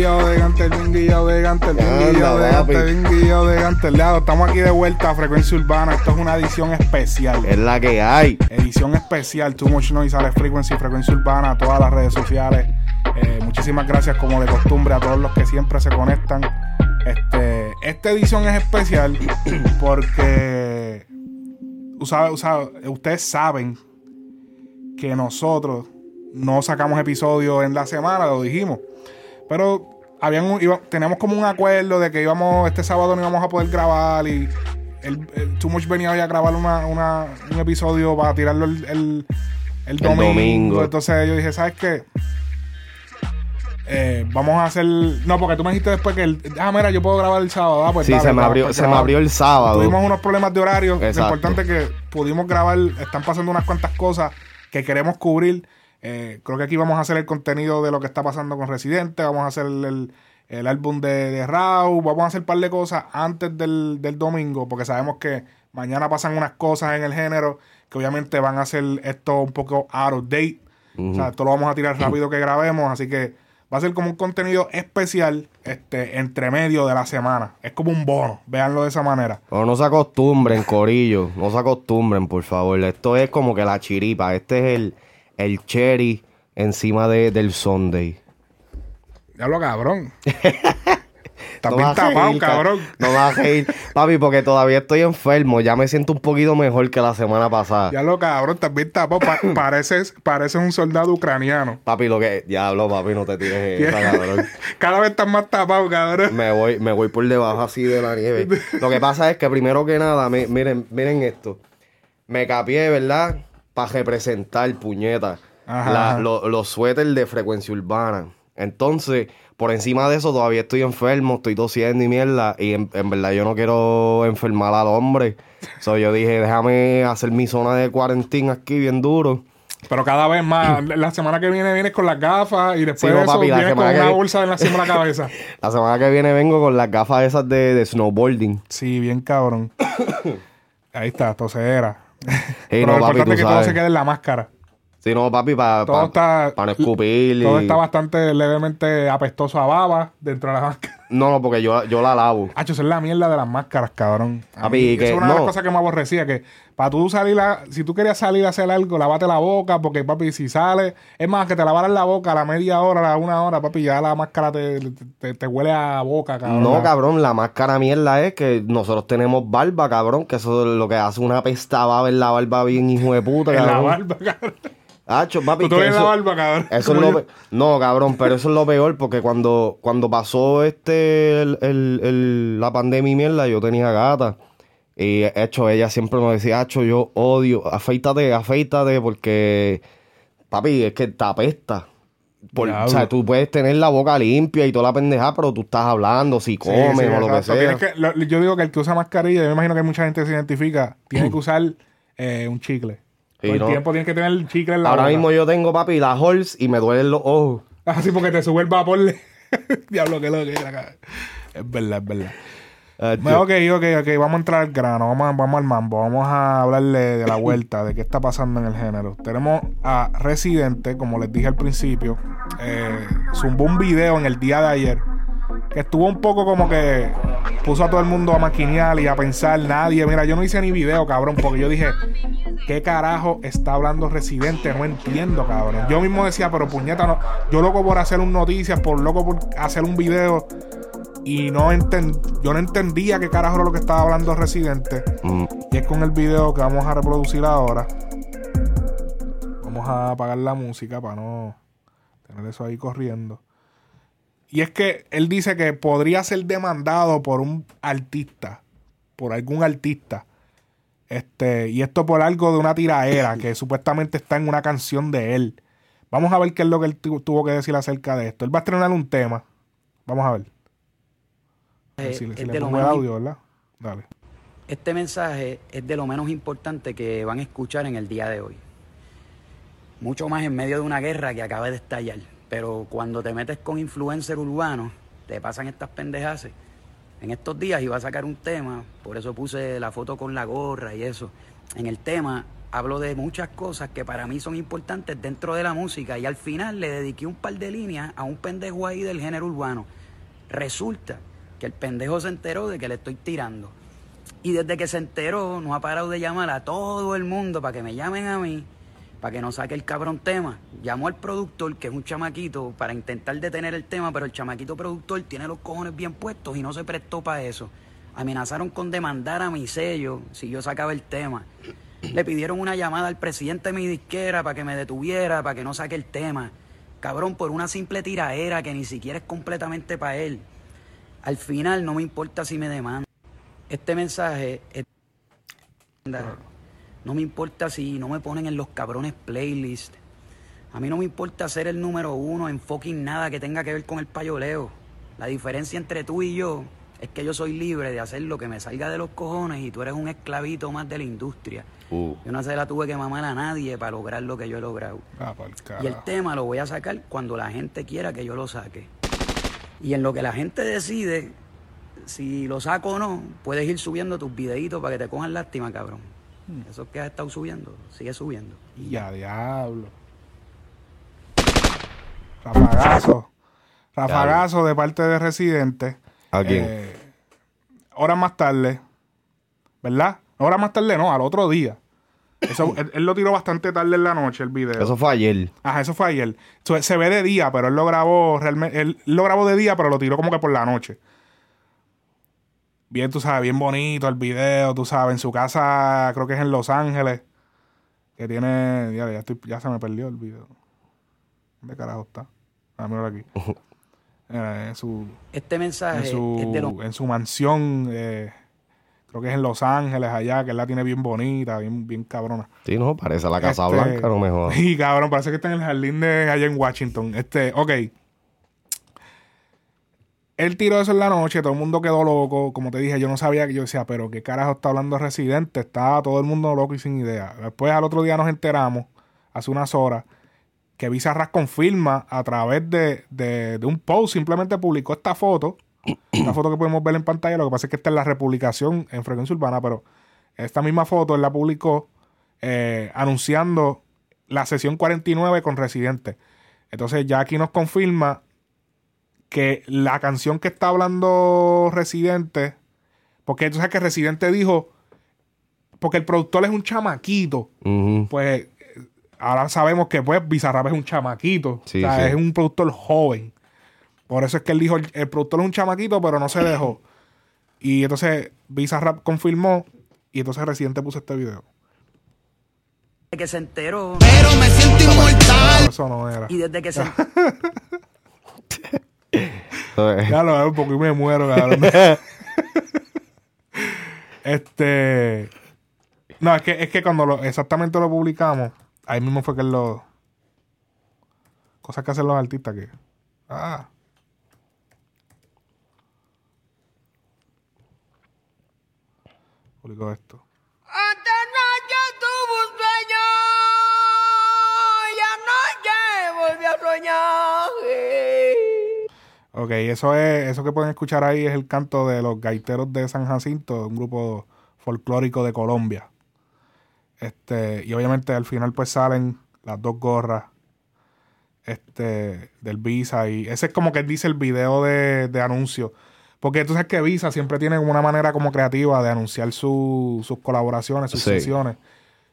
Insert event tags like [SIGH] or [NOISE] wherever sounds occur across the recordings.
Guillado de Gantel, bien guillado de Gantel, bien Anda, guillado de papi. Gantel, bien guillado de Gantel. Leado, Estamos aquí de vuelta a Frecuencia Urbana. Esto es una edición especial. Es la que hay. Edición especial, Too Much Noise, Ale Frequency, Frecuencia Urbana, todas las redes sociales. Eh, muchísimas gracias, como de costumbre, a todos los que siempre se conectan. Este, esta edición es especial [CLEARS THROAT] porque ustedes saben que nosotros no sacamos episodios en la semana, lo dijimos. Pero habían un- iba- teníamos como un acuerdo de que íbamos, este sábado no íbamos a poder grabar y el, el Too Much venía hoy a grabar una, una- un episodio para tirarlo el, el- el domingo. domingo. Entonces yo dije, ¿sabes qué? Eh, vamos a hacer. No, porque tú me dijiste después que el. Ah, mira, yo puedo grabar el sábado. Ah, pues Sí, dale, se me abrió, pues se me abrió el sábado. Tuvimos unos problemas de horario. Lo Exacto. importante es que pudimos grabar. Están pasando unas cuantas cosas que queremos cubrir. Eh, creo que aquí vamos a hacer el contenido de lo que está pasando con Residente. Vamos a hacer el, el- álbum de, de Raw. Vamos a hacer un par de cosas antes del, del domingo. Porque sabemos que mañana pasan unas cosas en el género que obviamente van a hacer esto un poco out of date. O sea, esto lo vamos a tirar rápido que grabemos. Así que va a ser como un contenido especial este, entre medio de la semana. Es como un bono. Véanlo de esa manera. Pero no se acostumbren, corillo. No se acostumbren, por favor. Esto es como que la chiripa. Este es el, el cherry encima de, del Sunday. Diablo, cabrón. [LAUGHS] Estás No tapado, cabrón. No vas a reír. Papi, porque todavía estoy enfermo. Ya me siento un poquito mejor que la semana pasada. Diablo, cabrón, estás bien tapado. Pa- [LAUGHS] pareces, pareces un soldado ucraniano. Papi, lo que... Diablo, papi, no te tires esa, [LAUGHS] cabrón. Cada vez estás más tapado, cabrón. Me voy, me voy por debajo así de la nieve. Lo que pasa es que primero que nada, mi- miren, miren esto. Me capié, ¿verdad? Para representar, puñeta. La- lo- los suéteres de frecuencia urbana. Entonces, por encima de eso, todavía estoy enfermo, estoy tosiendo y mierda. Y en, en verdad yo no quiero enfermar al hombre. So, yo dije, déjame hacer mi zona de cuarentena aquí bien duro. Pero cada vez más. [CLEARS THROAT] La semana que viene vienes con las gafas y después Sí, no, de eso vienes con que una bolsa en la, de la cabeza. [LAUGHS] La semana que viene vengo con las gafas esas de, de snowboarding. Sí, bien cabrón. [COUGHS] Ahí está, Pero no, lo papi, importante es que todo se quede en la máscara. Sí, no, papi, para Todo está. no escupir. Todo y- está bastante levemente apestoso a baba dentro de la máscara. No, no, porque yo, yo la lavo. Hacho, esa es la mierda de las máscaras, cabrón. A Papi, mí, que es una de las cosas que me aborrecía, que para tú salir a, si tú querías salir a hacer algo, lavate la boca, porque papi, si sale, es más, que te lavaran la boca a la media hora, a la una hora, papi, ya la máscara te, te, te huele a boca, cabrón. No, cabrón, la máscara mierda es que nosotros tenemos barba, cabrón, que eso es lo que hace una pesta baba en la barba bien hijo de puta, [LAUGHS] En la barba, cabrón. Hacho, papi, Tú que ves la eso- barba, cabrón. Eso es lo pe- No, cabrón, pero eso es lo peor porque cuando, cuando pasó este el, el- el- la pandemia y mierda, yo tenía gata. Y hecho, ella siempre me decía, Hacho, yo odio, afeítate, afeítate, porque papi, es que te apesta. Por- o sea, tú puedes tener la boca limpia y toda la pendeja, pero tú estás hablando, si comes sí, o lo que sea. Que- lo- yo digo que el que usa mascarilla, yo me imagino que mucha gente se identifica, tiene que [CLEARS THROAT] usar eh, un chicle. Todo el ¿no? tiempo tienes que tener el chicle en la Ahora boca. mismo yo tengo, papi, la Halls y me duelen los ojos. Así porque te sube el vapor. [LAUGHS] Diablo, que lo que era. Es verdad, es verdad. Bueno, ok, ok, ok. Vamos a entrar al grano. Vamos, a- vamos al mambo. Vamos a hablarle de la vuelta, de qué está pasando en el género. Tenemos a Residente, como les dije al principio. Eh, zumbó un video en el día de ayer que estuvo un poco como que puso a todo el mundo a maquinear y a pensar. Nadie, mira, yo no hice ni video, cabrón, porque yo dije, ¿qué carajo está hablando Residente? No entiendo, cabrón. Yo mismo decía, pero puñeta, no. Yo loco por hacer un noticias, por loco por hacer un video. Y no enten- yo no entendía qué carajo era lo que estaba hablando Residente. Mm, Y es con el video que vamos a reproducir ahora. Vamos a apagar la música para no tener eso ahí corriendo. Y es que él dice que podría ser demandado por un artista, por algún artista. Este, y esto por algo de una tiraera que supuestamente está en una canción de él. Vamos a ver qué es lo que él tu- tuvo que decir acerca de esto. Él va a estrenar un tema. Vamos a ver. Eh, si le, si pongo el audio, ¿verdad? Dale. Este mensaje es de lo menos importante que van a escuchar en el día de hoy. Mucho más en medio de una guerra que acaba de estallar. Pero cuando te metes con influencer urbano, te pasan estas pendejas. En estos días iba a sacar un tema, por eso puse la foto con la gorra y eso. En el tema hablo de muchas cosas que para mí son importantes dentro de la música y al final le dediqué un par de líneas a un pendejo ahí del género urbano. Resulta que el pendejo se enteró de que le estoy tirando. Y desde que se enteró, no ha parado de llamar a todo el mundo para que me llamen a mí, para que no saque el cabrón tema. Llamó al productor, que es un chamaquito, para intentar detener el tema, pero el chamaquito productor tiene los cojones bien puestos y no se prestó para eso. Amenazaron con demandar a mi sello si yo sacaba el tema. Le pidieron una llamada al presidente de mi disquera para que me detuviera, para que no saque el tema. Cabrón, por una simple tiraera que ni siquiera es completamente para él. Al final no me importa si me demandan. Este mensaje es... No me importa si no me ponen en los cabrones playlists. A mí no me importa ser el número uno en fucking nada que tenga que ver con el payoleo. La diferencia entre tú y yo es que yo soy libre de hacer lo que me salga de los cojones y tú eres un esclavito más de la industria. Uh. Yo no se la tuve que mamar a nadie para lograr lo que yo he logrado. Ah, Y el tema lo voy a sacar cuando la gente quiera que yo lo saque. Y en lo que la gente decide, si lo saco o no, puedes ir subiendo tus videitos para que te cojan lástima, cabrón. Eso que has estado subiendo, sigue subiendo. Y ya, diablo. Rafagazo. Rafagazo de parte de Residente. ¿A quién? Eh, horas más tarde. ¿Verdad? Horas más tarde, no, al otro día. Eso, él, él lo tiró bastante tarde en la noche, el video. Eso fue ayer. Ajá, eso fue ayer. So, se ve de día, pero él lo grabó realmente. Él lo grabó de día, pero lo tiró como que por la noche. Bien, tú sabes, bien bonito el video, tú sabes, en su casa, creo que es en Los Ángeles. Que tiene. Ya, ya, estoy- ya se me perdió el video. ¿Dónde carajo está? Ah, [LAUGHS] mira aquí. Eh, en su, Este en mensaje es de su, en su mansión, eh, creo que es en Los Ángeles, allá, que él la tiene bien bonita, bien, bien cabrona. Sí, no, parece la Casa Este, Blanca, no me jodas. [LAUGHS] Sí, cabrón, parece que está en el jardín de allá en Washington. Este, ok. Él tiró eso en la noche, todo el mundo quedó loco. Como te dije, yo no sabía que yo decía, pero qué carajo está hablando Residente. Estaba todo el mundo loco y sin idea. Después al otro día nos enteramos, hace unas horas, que Bizarras confirma a través de, de- de un post, simplemente publicó esta foto. [CLEARS THROAT] Esta foto que podemos ver en pantalla. Lo que pasa es que esta es la republicación en frecuencia urbana, pero esta misma foto él la publicó eh, anunciando la sesión 49 con Residente. Entonces ya aquí nos confirma que la canción que está hablando Residente, porque tú sabes que Residente dijo, porque el productor es un chamaquito, pues ahora sabemos que pues Bizarrap es un chamaquito, Sí, o sea, sí. es un productor joven. Por eso es que él dijo, el, el productor es un chamaquito, pero no se dejó. Y entonces Bizarrap confirmó y entonces Residente puso este video. que se enteró Pero me siento inmortal. No, eso no era. y desde que se [LAUGHS] Ya lo veo un poco y me muero, cabrón. [LAUGHS] este. No, es que, es que cuando lo, exactamente lo publicamos, ahí mismo fue que lo. Cosas que hacen los artistas que. Ah. Publicó esto. Esta noche tuve un sueño y anoche volví a soñar. Ok, eso es, eso que pueden escuchar ahí es el canto de los gaiteros de San Jacinto, un grupo folclórico de Colombia. Este, y obviamente al final pues salen las dos gorras este, del Visa y ese es como que dice el video de, de anuncio. Porque tú sabes que Visa siempre tiene como una manera como creativa de anunciar su- sus colaboraciones, sus Sí. sesiones.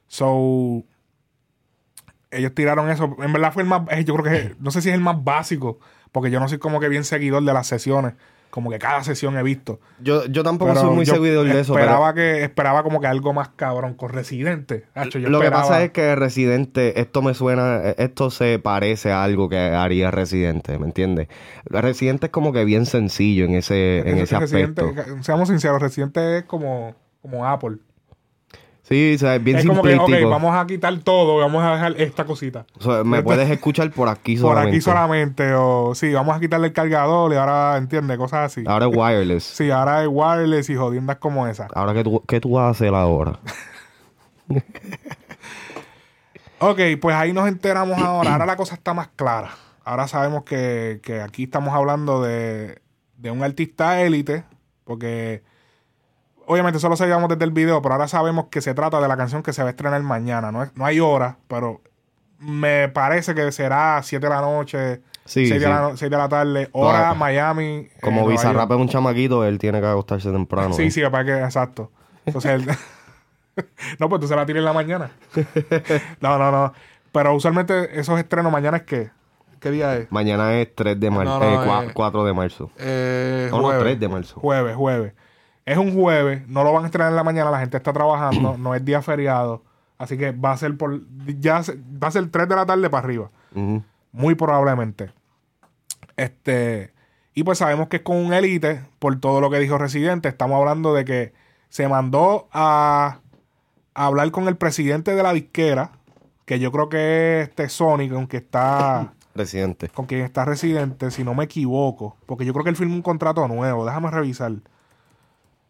So, ellos tiraron eso. En verdad fue el más, eh, yo creo que, no sé si es el más básico, porque yo no soy como que bien seguidor de las sesiones. Como que cada sesión he visto. yo, yo tampoco Pero soy muy yo seguidor de eso. pero Esperaba que, esperaba como que algo más cabrón con Residente. Hacho, yo lo que pasa es que Residente, esto me suena, eh, esto se parece a algo que haría Residente, ¿me entiendes? Residente es como que bien sencillo en ese, en ese aspecto. seamos sinceros, Residente es como, como Apple. Sí, o sea, es bien es como que, ok, vamos a quitar todo, vamos a dejar esta cosita. O sea, me puedes escuchar por aquí Por solamente. aquí solamente, o sí, vamos a quitarle el cargador y ahora, entiende, cosas así. Ahora es wireless. Sí, ahora hay wireless y jodiendas como esa. Ahora, ¿qué tú, ¿qué tú vas a hacer ahora? [LAUGHS] Ok, pues ahí nos enteramos ahora. Ahora la cosa está más clara. Ahora sabemos que, que aquí estamos hablando de, de un artista élite, porque Obviamente eso lo sabíamos desde el video, pero ahora sabemos que se trata de la canción que se va a estrenar mañana. No, es- no hay hora, pero me parece que será 7 de la noche, Sí, 6, de sí. la, no- 6 de la tarde, hora Toda- Miami. eh, Como Nueva Bizarrap es un chamaquito, él tiene que acostarse temprano. Sí, ¿eh? sí, para que, exacto. Entonces, él- [LAUGHS] no, pues tú se la tires en la mañana. [LAUGHS] no, no, no. Pero usualmente esos estrenos mañana es qué? ¿Qué día es? Mañana es 3 de marzo. No, no, eh. 4 de marzo. Eh, No, no, jueves. 3 de marzo. Jueves, jueves. Es un jueves, no lo van a estrenar en la mañana, la gente está trabajando, [CLEARS THROAT] no es día feriado. Así que va a ser por. Ya va a ser 3 de la tarde para arriba. Muy probablemente. Este. Y pues sabemos que es con un élite, por todo lo que dijo Residente. Estamos hablando de que se mandó a, a hablar con el presidente de la disquera, que yo creo que es este Sonic, aunque está. [CLEARS THROAT] Residente. con quien está Residente, si no me equivoco. Porque yo creo que él firmó un contrato nuevo. Déjame revisar.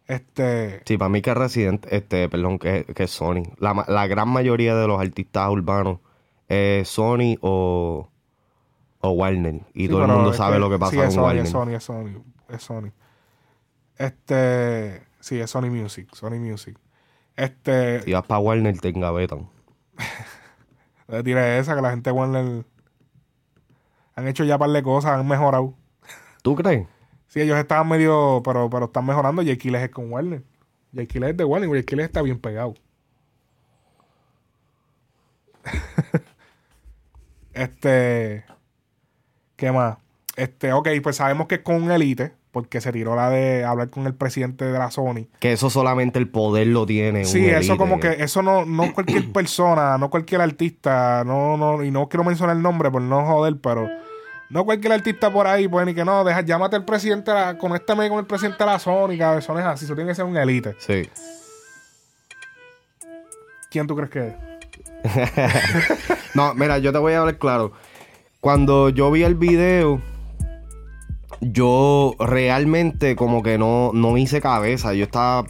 Este. Sí, para mí que es Residente, este, perdón, que, que es Sony. La, la gran mayoría de los artistas urbanos es Sony o, o Warner. Y sí, todo el mundo sabe que- lo que pasa sí, con Sony, Warner. Es Sony, es Sony, es Sony. Este. Sí, es Sony Music. Sony Music. Este. Si vas para Warner, te engavetan. [LAUGHS] Le tiré esa que la gente de Warner han hecho ya un par de cosas, han mejorado. ¿Tú crees? Sí, ellos estaban medio, pero, pero están mejorando. Y Aquiles es con Warner. Y Aquiles es de Warner, y Aquiles está bien pegado. [LAUGHS] este. ¿Qué más? Este, ok, pues sabemos que es con un elite, porque se tiró la de hablar con el presidente de la Sony. Que eso solamente el poder lo tiene. Sí, un eso elite. como que, eso no, no cualquier persona, no cualquier artista, no, no, y no quiero mencionar el nombre por no joder, pero no cualquier artista por ahí puede ni que no, deja, llámate al presidente, de la- conéctame con el presidente de la Sony, cabezones así, eso tiene que ser un elite. Sí. ¿Quién tú crees que es? [LAUGHS] No, mira, yo te voy a hablar claro. Cuando yo vi el video, yo realmente como que no, no hice cabeza. Yo estaba...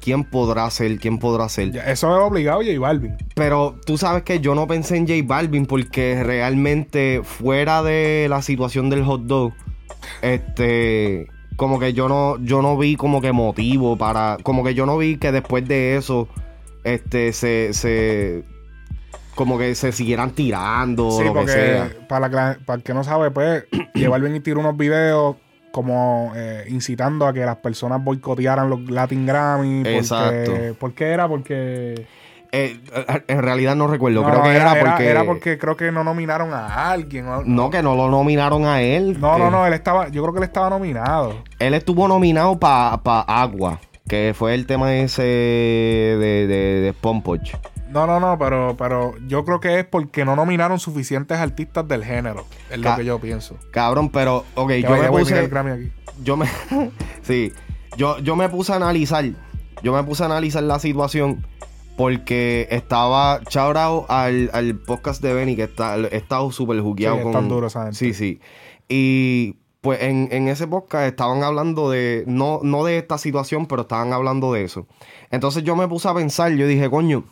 ¿Quién podrá ser? ¿Quién podrá ser? Ya, Eso es obligado J Balvin. Pero tú sabes que yo no pensé en J Balvin porque realmente fuera de la situación del hot dog, este, como que yo no, yo no vi como que motivo para, como que yo no vi que después de eso, este, se, se, como que se siguieran tirando o Sí, lo que porque sea. para, la- para el que no sabe, pues, [CLEARS THROAT] J Balvin y tiró unos videos como eh, incitando a que las personas boicotearan los Latin Grammy. Porque, Exacto. ¿Por qué era? Porque... Eh, en realidad no recuerdo, No, creo que era, porque, era porque creo que no nominaron a alguien. no que no lo nominaron a él. No, que- no, no, él estaba, yo creo que él estaba nominado. Él estuvo nominado para Agua, que fue el tema ese de, de, de. No, no, no, pero, pero yo creo que es porque no nominaron suficientes artistas del género. Es lo que yo pienso. Cabrón, pero, ok, yo me puse. el Grammy aquí. Yo me. [LAUGHS] sí. Yo, yo me puse a analizar. Yo me puse a analizar la situación. Porque estaba. Out al, al podcast de Benny, que está, he estado súper jugueado Sí, con. están duros esa gente. Sí, sí. Y pues en, en ese podcast estaban hablando de. No, no de esta situación, pero estaban hablando de eso. Entonces yo me puse a pensar, yo dije, coño.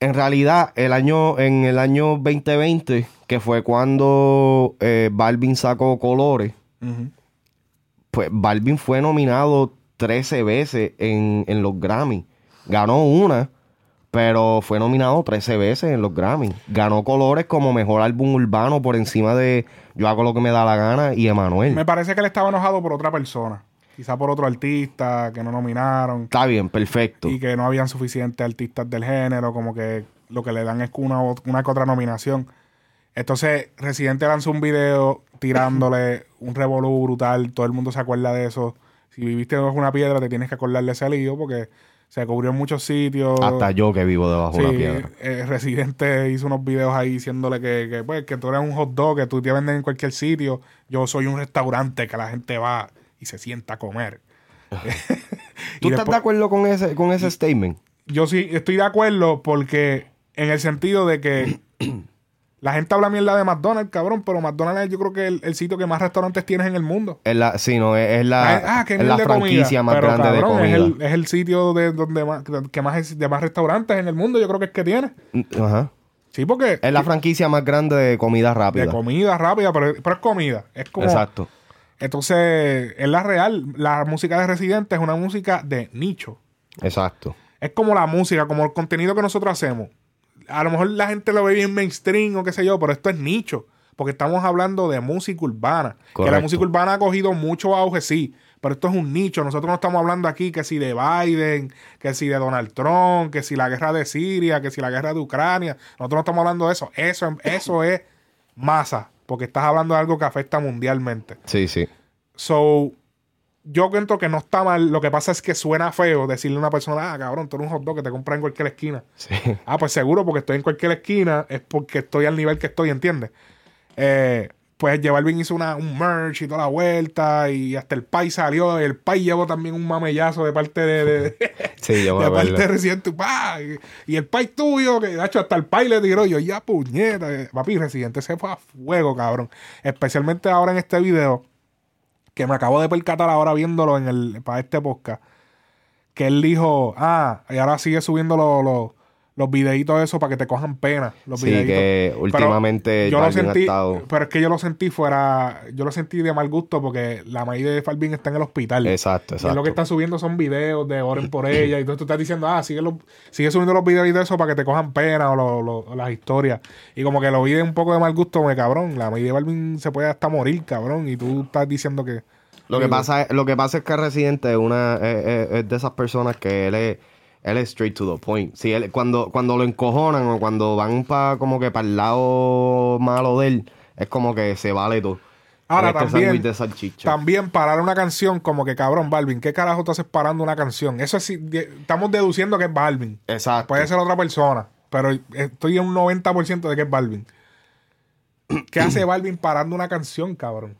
En realidad, el año, en el año 2020, que fue cuando eh, Balvin sacó colores, pues Balvin fue nominado 13 veces en, en los Grammy. Ganó una, pero fue nominado 13 veces en los Grammy. Ganó colores como mejor álbum urbano por encima de Yo hago lo que me da la gana y Emanuel. Me parece que él estaba enojado por otra persona. Quizá por otro artista que no nominaron. Está bien, perfecto. Y que no habían suficientes artistas del género. Como que lo que le dan es una, una que otra nominación. Entonces, Residente lanzó un video tirándole [LAUGHS] un revolú brutal. Todo el mundo se acuerda de eso. Si viviste bajo una piedra, te tienes que acordar de ese lío porque se cubrió en muchos sitios. Hasta yo que vivo debajo de Sí, una piedra. eh, Residente hizo unos videos ahí diciéndole que, que, pues, que tú eres un hot dog, que tú te venden en cualquier sitio. Yo soy un restaurante que la gente va y se sienta a comer. [LAUGHS] ¿Tú estás de acuerdo con ese, con ese statement? Yo sí estoy de acuerdo porque en el sentido de que [CLEARS THROAT] la gente habla mierda de McDonald's, cabrón, pero McDonald's es yo creo que el, el sitio que más restaurantes tienes en el mundo. Es la, sí, no, es, es la, ah, es la de franquicia comida. más Pero, grande de comida. Es el, es el sitio de donde más, que más de más restaurantes en el mundo, yo creo que es que tiene. Ajá. Sí, porque Es la franquicia más grande de comida rápida. de comida rápida, pero, pero es comida. Es como Exacto. Entonces, es la real. La música de Residente es una música de nicho. Exacto. Es como la música, como el contenido que nosotros hacemos. A lo mejor la gente lo ve bien mainstream o qué sé yo, pero esto es nicho. Porque estamos hablando de música urbana. Que la Correcto. música urbana ha cogido mucho auge, sí. Pero esto es un nicho. Nosotros no estamos hablando aquí que si de Biden, que si de Donald Trump, que si la guerra de Siria, que si la guerra de Ucrania. Nosotros no estamos hablando de eso. Eso, eso es masa. Porque estás hablando de algo que afecta mundialmente. Sí, sí. So, yo cuento que no está mal. Lo que pasa es que suena feo decirle a una persona, ah, cabrón, tú eres un hot dog que te compras en cualquier esquina. Sí. [LAUGHS] Ah, pues seguro, porque estoy en cualquier esquina, es porque estoy al nivel que estoy, ¿entiendes? Eh, pues J Balvin hizo una, un merch y toda la vuelta, y hasta el Pai salió, y el Pai llevó también un mamellazo de parte de, de, [LAUGHS] Sí, me de parte de Residente, pa, y, el Pai tuyo, que de hecho hasta el Pai le tiró, yo ya puñeta, eh, papi, Residente se fue a fuego, cabrón. Especialmente ahora en este video, que me acabo de percatar ahora viéndolo en el, para este podcast, que él dijo, ah, y ahora sigue subiendo los, los, los videitos de eso para que te cojan pena. Los Sí, videitos. que Pero últimamente yo lo sentí, estado- pero es que yo lo sentí fuera, yo lo sentí de mal gusto porque la maíz de Falvin está en el hospital. Exacto, Y exacto. lo que está subiendo son videos de oren por [LAUGHS] ella. Y entonces tú estás diciendo, ah, sigue, los- sigue subiendo los videos de eso para que te cojan pena o, lo- lo- o las historias. Y como que lo vi de un poco de mal gusto, me cabrón. La maíz de Balvin se puede hasta morir, cabrón. Y tú estás diciendo que. Lo que, pasa es, lo que pasa es que Residente es, una, es, es- es de esas personas que él es, él es straight to the point. Si él, cuando, cuando lo encojonan o cuando van pa, como que para el lado malo de él, es como que se vale todo. Ahora este también, de salchicha. también parar una canción como que cabrón, Balvin, ¿qué carajo tú haces parando una canción? Eso sí, estamos deduciendo que es Balvin. Exacto. Puede ser otra persona, pero estoy en un 90% de que es Balvin. ¿Qué hace [CLEARS THROAT] Balvin parando una canción, cabrón?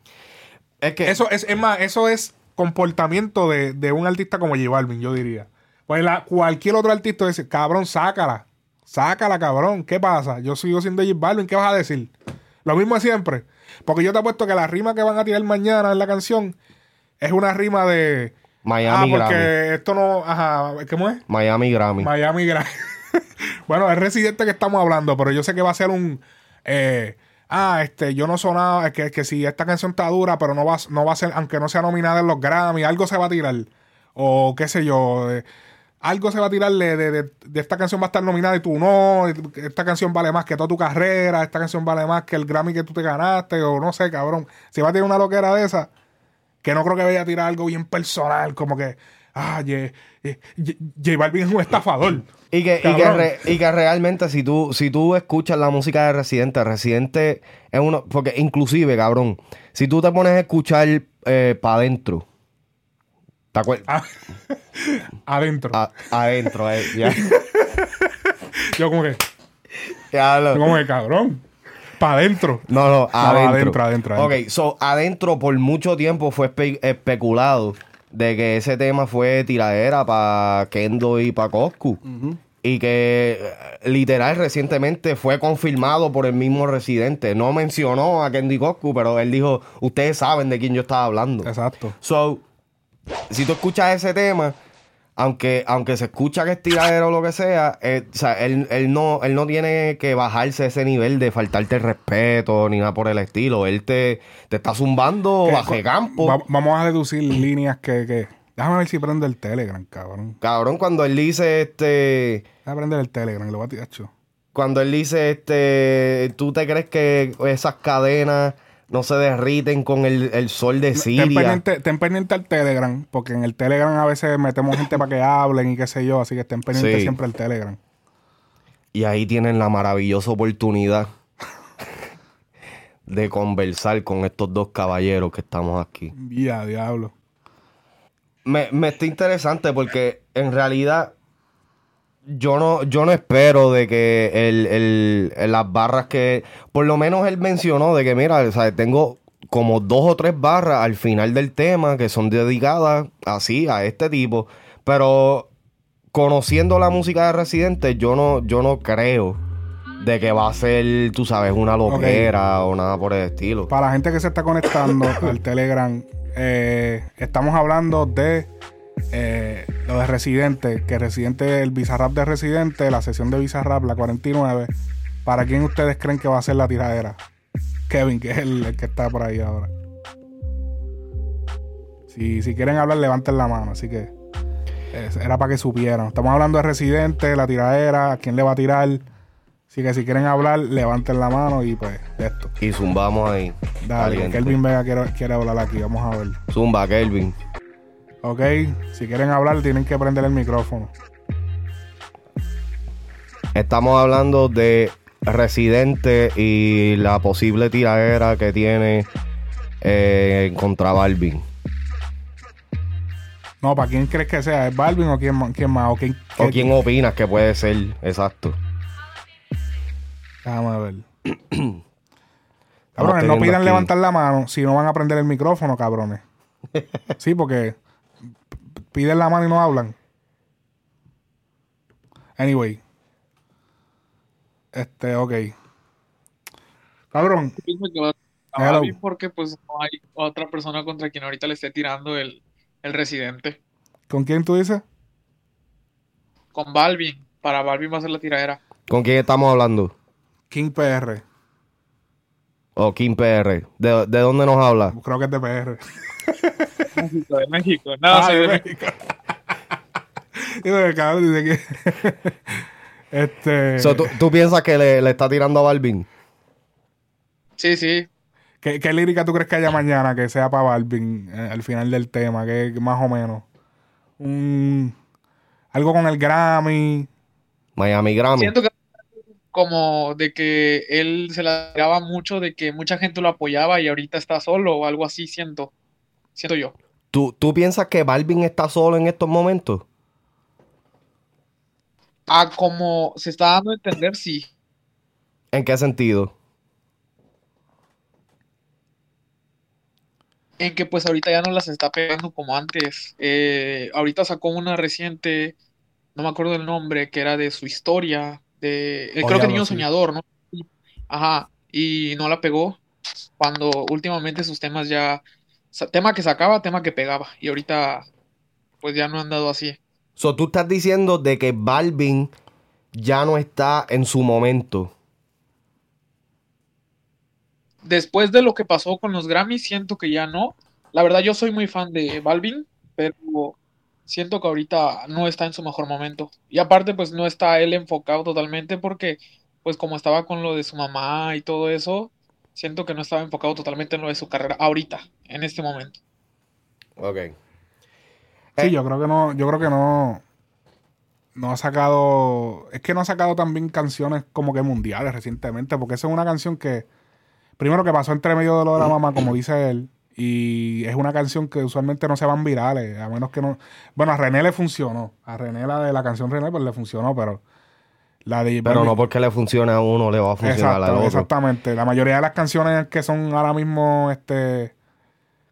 Es que Eso es, es más, eso es comportamiento de, de un artista como J Balvin, yo diría. Pues la- cualquier otro artista dice, cabrón, sácala. Sácala, cabrón. ¿Qué pasa? Yo sigo siendo J Balvin, ¿qué vas a decir? Lo mismo de siempre. Porque yo te apuesto que la rima que van a tirar mañana en la canción es una rima de. Miami ah, porque Grammy. esto no. Ajá, ¿cómo es? Miami Grammy. Miami Grammy. [LAUGHS] bueno, es residente que estamos hablando, pero yo sé que va a ser un. eh, ah, este, yo no sonaba. Que, que si esta canción está dura, pero no va, no va a ser, aunque no sea nominada en los Grammy, algo se va a tirar. O qué sé yo. eh, algo se va a tirar de, de- de- esta canción va a estar nominada y tú no. Esta canción vale más que toda tu carrera. Esta canción vale más que el Grammy que tú te ganaste. O no sé, cabrón. Si va a tirar una loquera de esa que no creo que vaya a tirar algo bien personal, como que, ah, J Balvin es un estafador. Y que, y, que re- y que realmente si tú, si tú escuchas la música de Residente, Residente es uno, porque inclusive, cabrón, si tú te pones a escuchar para adentro, ¿te acuerdas? Ah, [LAUGHS] adentro. A- adentro, eh, ya. [LAUGHS] Yo como que, Ya lo- yo como que cabrón. Para adentro. No, no, adentro. adentro, adentro, adentro. Ok, so, adentro por mucho tiempo fue espe- especulado de que ese tema fue tiradera para Kendo y para Coscu. Y que literal recientemente fue confirmado por el mismo residente. No mencionó a Kendo y Coscu, pero él dijo, ustedes saben de quién yo estaba hablando. Exacto. So, si tú escuchas ese tema, aunque, aunque se escucha que es tiradero o lo que sea, eh, o sea, él, él no, él no tiene que bajarse ese nivel de faltarte el respeto ni nada por el estilo. Él te, te está zumbando bajo campo. va- vamos a deducir líneas que, que. Déjame ver si prende el Telegram, cabrón. Cabrón, cuando él dice este. Déjame prender el Telegram, lo voy a tirar. Cuando él dice este. ¿Tú te crees que esas cadenas no se derriten con el, el sol de Ten Siria? pendiente, ten pendiente al Telegram, porque en el Telegram a veces metemos gente para que hablen y qué sé yo, así que estén pendientes Sí. siempre al Telegram. Y ahí tienen la maravillosa oportunidad de conversar con estos dos caballeros que estamos aquí. Ya, diablo. Me, me está interesante porque en realidad yo no, yo no espero de que el, el- el- las barras que... Por lo menos él mencionó de que, mira, o sea, tengo como dos o tres barras al final del tema que son dedicadas así a este tipo. Pero conociendo la música de Residente, yo no, yo no creo de que va a ser, tú sabes, una loquera o nada por el estilo. Para la gente que se está conectando [COUGHS] al Telegram, eh, estamos hablando de eh, lo de Residente, que Residente, el Bizarrap de Residente, la sesión de Bizarrap, la 49. ¿Para quién ustedes creen que va a ser la tiradera? Kevin, que es el, el que está por ahí ahora. Si, si quieren hablar, levanten la mano. Así que eh, era para que supieran. Estamos hablando de Residente, la tiradera, a quién le va a tirar. Así que si quieren hablar, levanten la mano y pues esto. Y zumbamos ahí. Dale, Caliente. Kelvin Vega quiere, quiere hablar aquí. Vamos a ver. Zumba, Kelvin. Ok, si quieren hablar, tienen que prender el micrófono. Estamos hablando de Residente y la posible tiradera que tiene eh, contra Balvin. No, ¿para quién crees que sea? ¿Es Balvin o quién, más? ¿O quién, ¿O qué- quién opinas que puede ser? Exacto. Déjame ver. Cabrones, no pidan aquí- levantar la mano si no van a prender el micrófono, cabrones. Sí, porque piden la mano y no hablan. Anyway. Este, ok. Cabrón, pienso que va a Hello. Balvin porque pues no hay otra persona contra quien ahorita le esté tirando el, el residente. ¿con quién tú dices? Con Balvin, para Balvin va a ser la tiradera. ¿Con quién estamos hablando? King PR. O Kim PR. ¿De, de dónde nos habla? Creo que es de PR. México, de México. No, Ah, soy de de México. México. [LAUGHS] Digo, el cabrón dice que. [LAUGHS] este. So, ¿tú, tú piensas que le, le está tirando a Balvin? Sí, sí. ¿qué, qué lírica tú crees que haya mañana que sea para Balvin eh, al final del tema? Que que más o menos. Un, algo con el Grammy. Miami Grammy. Siento que como de que él se la tiraba mucho, de que mucha gente lo apoyaba y ahorita está solo o algo así, siento. Siento yo. ¿Tú, ¿Tú piensas que Balvin está solo en estos momentos? Ah, como se está dando a entender, sí. ¿En qué sentido? En que pues ahorita ya no las está pegando como antes. Eh, ahorita sacó una reciente, no me acuerdo del nombre, que era de su historia, de, eh, creo que Niño sí. Soñador, ¿no? Ajá, y no la pegó cuando últimamente sus temas ya, tema que sacaba, tema que pegaba, y ahorita pues ya no han dado así. So, tú estás diciendo de que Balvin ya no está en su momento. Después de lo que pasó con los Grammys, siento que ya no. La verdad, yo soy muy fan de Balvin, pero siento que ahorita no está en su mejor momento. Y aparte, pues no está él enfocado totalmente porque, pues como estaba con lo de su mamá y todo eso, siento que no estaba enfocado totalmente en lo de su carrera ahorita, en este momento. Ok. Sí, yo creo que no, yo creo que no. No ha sacado. Es que no ha sacado también canciones como que mundiales recientemente. Porque esa es una canción que. Primero que pasó entre medio de lo de la mamá, como dice él. Y es una canción que usualmente no se van virales. A menos que no. Bueno, a René le funcionó. A René la de la canción René, pues le funcionó, pero. La de Pero no porque le funcione a uno, le va a funcionar al Exacto, otro. exactamente. La mayoría de las canciones que son ahora mismo, este,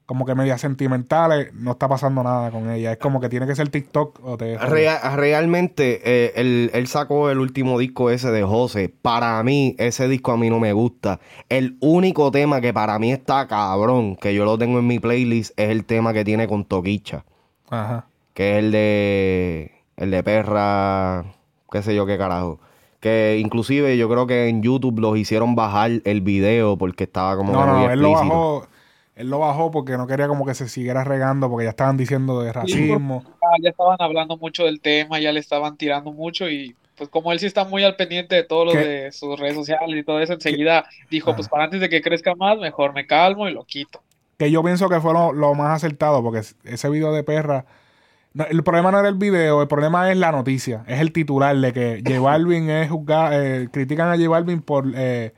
como que medias sentimentales, no está pasando nada con ella. Es como que tiene que ser TikTok o te. Rea- realmente, eh, él, él sacó el último disco ese de José. Para mí, ese disco a mí no me gusta. El único tema que para mí está cabrón, que yo lo tengo en mi playlist, es el tema que tiene con Toquicha. Ajá. Que es el de. El de perra. Qué sé yo qué carajo. Que inclusive yo creo que en YouTube los hicieron bajar el video porque estaba como No, que no, muy no, él lo bajó. Él lo bajó porque no quería como que se siguiera regando porque ya estaban diciendo de racismo. Ah, ya estaban hablando mucho del tema, ya le estaban tirando mucho y pues como él sí está muy al pendiente de todo lo ¿Qué? de sus redes sociales y todo eso, enseguida dijo, Ajá. pues para antes de que crezca más, mejor me calmo y lo quito. Que yo pienso que fue lo, lo más acertado porque ese video de perra. No, el problema no era el video, el problema es la noticia. Es el titular de que J [LAUGHS] Balvin es juzgado. eh, critican a J Balvin por, eh,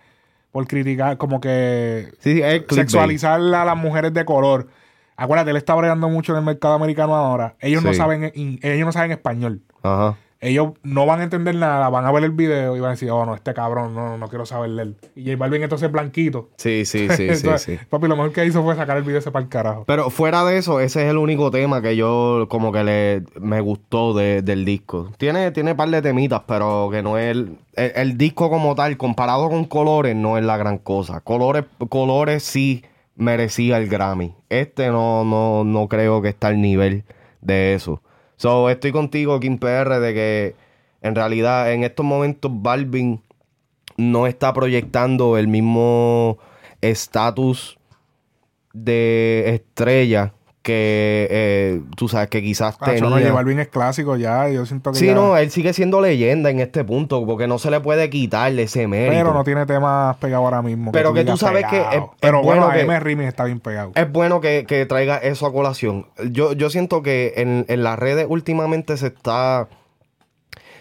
por criticar, como que Sí, sí, es clickbait. sexualizar a las mujeres de color. Acuérdate, él está bregando mucho en el mercado americano ahora. Ellos no saben ellos no saben español. Ajá. Ellos no van a entender nada, van a ver el video y van a decir, oh no, este cabrón, no, no quiero saber él. Y J Balvin entonces blanquito. [LAUGHS] Sí, sí, sí, sí, sí. Papi, lo mejor que hizo fue sacar el video ese para el carajo. Pero fuera de eso, ese es el único tema que yo como que le me gustó de- del disco. Tiene, tiene par de temitas, pero que no es el, el, el disco como tal, comparado con Colores, no es la gran cosa. Colores, Colores sí merecía el Grammy. Este no, no, no creo que está al nivel de eso. So, estoy contigo, Kim PR, de que en realidad en estos momentos Balvin no está proyectando el mismo estatus de estrella que eh, tú sabes que quizás Ah, tenía. no, J Balvin es clásico ya. Yo siento que Sí, ya- no, él sigue siendo leyenda en este punto, porque no se le puede quitarle ese mérito. Pero no tiene temas pegados ahora mismo. Pero que tú sabes que pegado. es- es Pero bueno, bueno que- M Remix está bien pegado. Es bueno que, que traiga eso a colación. Yo, yo siento que en, en las redes últimamente se está.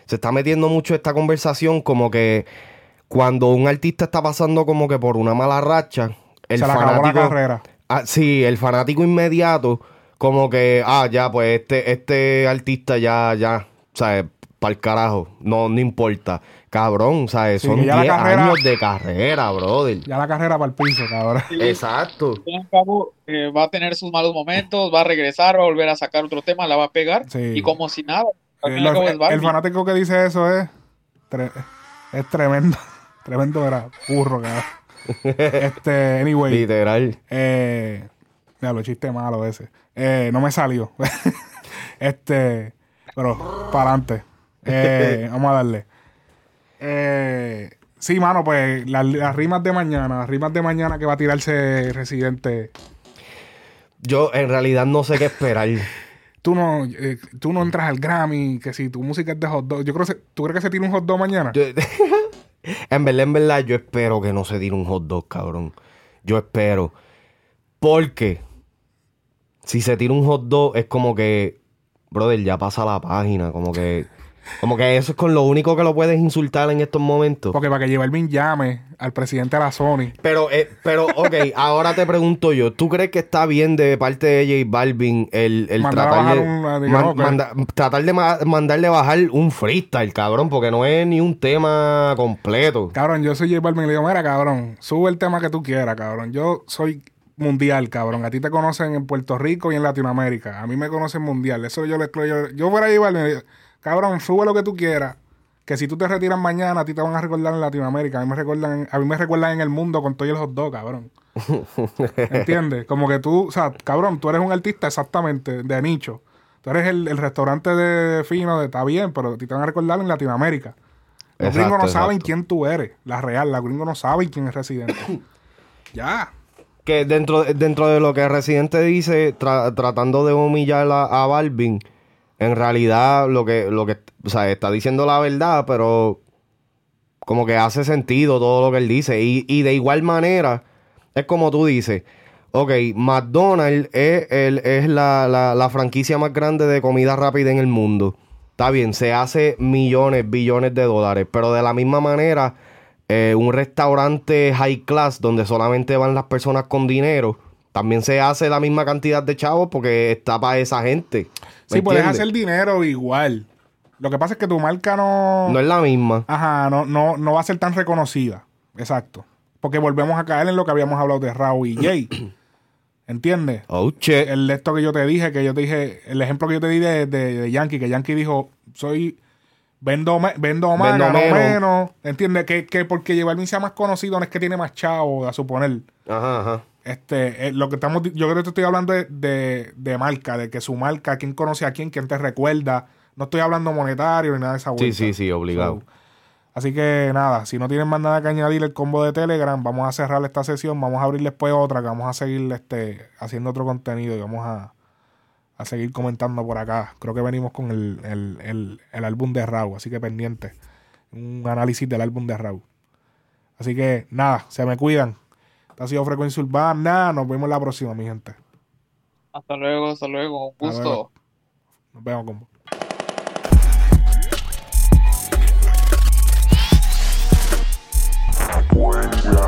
Se está metiendo mucho esta conversación como que cuando un artista está pasando como que por una mala racha, el Se le acabó la fanático. carrera. Ah, sí, el fanático inmediato, como que, ah, ya, pues este, este artista ya, ya, ¿sabes? Para el carajo, no, no importa. Cabrón, ¿sabes? Sí, Son que 10 ya la carrera- años de carrera, brother. Ya la carrera para el piso, cabrón. Exacto. Al fin y al cabo, eh, va a tener sus malos momentos, va a regresar, va a volver a sacar otro tema, la va a pegar Sí. y como si nada. El, fanático que dice eso es. tre- es tremendo. [LAUGHS] Tremendo era. Burro, cabrón. Este, anyway. Literal. Eh, ya lo chiste malo ese. Eh, no me salió. [LAUGHS] este, pero para adelante. Eh, [LAUGHS] vamos a darle. Eh, sí, mano, pues las, las rimas de mañana, las rimas de mañana que va a tirarse Residente. Yo en realidad no sé qué esperar. Tú no, eh, tú no entras al Grammy, que si tu música es de hot dog. Yo creo que ¿Tú crees que se tira un hot dog mañana? [LAUGHS] En verdad, en verdad, yo espero que no se tire un hot dog, cabrón. Yo espero. Porque si se tira un hot dog, es como que, brother, ya pasa la página. Como que, como que eso es con lo único que lo puedes insultar en estos momentos. Porque para que el llame al presidente de la Sony. Pero, eh, pero, ok, ahora te pregunto yo, ¿tú crees que está bien de parte de J Balvin el, el a tratar, de, un- man- digamos manda- tratar de ma- mandarle bajar un freestyle, cabrón? Porque no es ni un tema completo. Cabrón, yo soy J Balvin y le digo, mira, cabrón, sube el tema que tú quieras, cabrón. Yo soy mundial, cabrón. A ti te conocen en Puerto Rico y en Latinoamérica. A mí me conocen mundial. Eso yo le yo, yo fuera J Balvin, le digo, cabrón, sube lo que tú quieras. Que si tú te retiras mañana, a ti te van a recordar en Latinoamérica. A mí me recuerdan, a mí me recuerdan en el mundo con todo y el hot dog, cabrón. [LAUGHS] ¿Entiendes? Como que tú, o sea, cabrón, tú eres un artista exactamente de nicho. Tú eres el, el restaurante de fino, de, está bien, pero a ti te van a recordar en Latinoamérica. Los Exacto, gringos no saben quién tú eres, la real. Los gringos no saben quién es residente. [COUGHS] ya. Que dentro, dentro de lo que Residente dice, tra- tratando de humillar a, a Balvin, en realidad lo que, lo que, o sea, está diciendo la verdad, pero como que hace sentido todo lo que él dice. Y, y de igual manera, es como tú dices, ok, McDonald's es, el- es la, la- franquicia más grande de comida rápida en el mundo. Está bien, se hace millones, billones de dólares, pero de la misma manera, eh, un restaurante high class donde solamente van las personas con dinero, también se hace la misma cantidad de chavos porque está para esa gente. ¿me Sí, puedes hacer dinero igual. Lo que pasa es que tu marca no. No es la misma. Ajá, no, no, no va a ser tan reconocida. Exacto. Porque volvemos a caer en lo que habíamos hablado de Raúl y Jay. [CLEARS THROAT] ¿Entiendes? Oh. El de esto que yo te dije, que yo te dije, el ejemplo que yo te di de, de- de Yankee, que Yankee dijo, soy, vendo, me- vendo más, Vendo menos. menos. ¿Entiendes? Que, que porque Balvin sea más conocido no es que tiene más chavo, a suponer. Ajá, ajá. Este, eh, lo que estamos, yo creo que te estoy hablando de, de, de marca, de que su marca, quién conoce a quién, quién te recuerda. No estoy hablando monetario ni nada de esa Sí, vuelta. sí, sí, obligado. So, así que nada, si no tienen más nada que añadir el combo de Telegram, vamos a cerrar esta sesión, vamos a abrir después otra, que vamos a seguir este, haciendo otro contenido y vamos a, a seguir comentando por acá. Creo que venimos con el, el, el, el álbum de Raúl, así que pendiente. Un análisis del álbum de Raúl. Así que nada, se me cuidan. Esta ha sido Frecuencia Urbana. Nos vemos la próxima, mi gente. Hasta luego, hasta luego. Un gusto. Nos vemos, combo. Frecuencia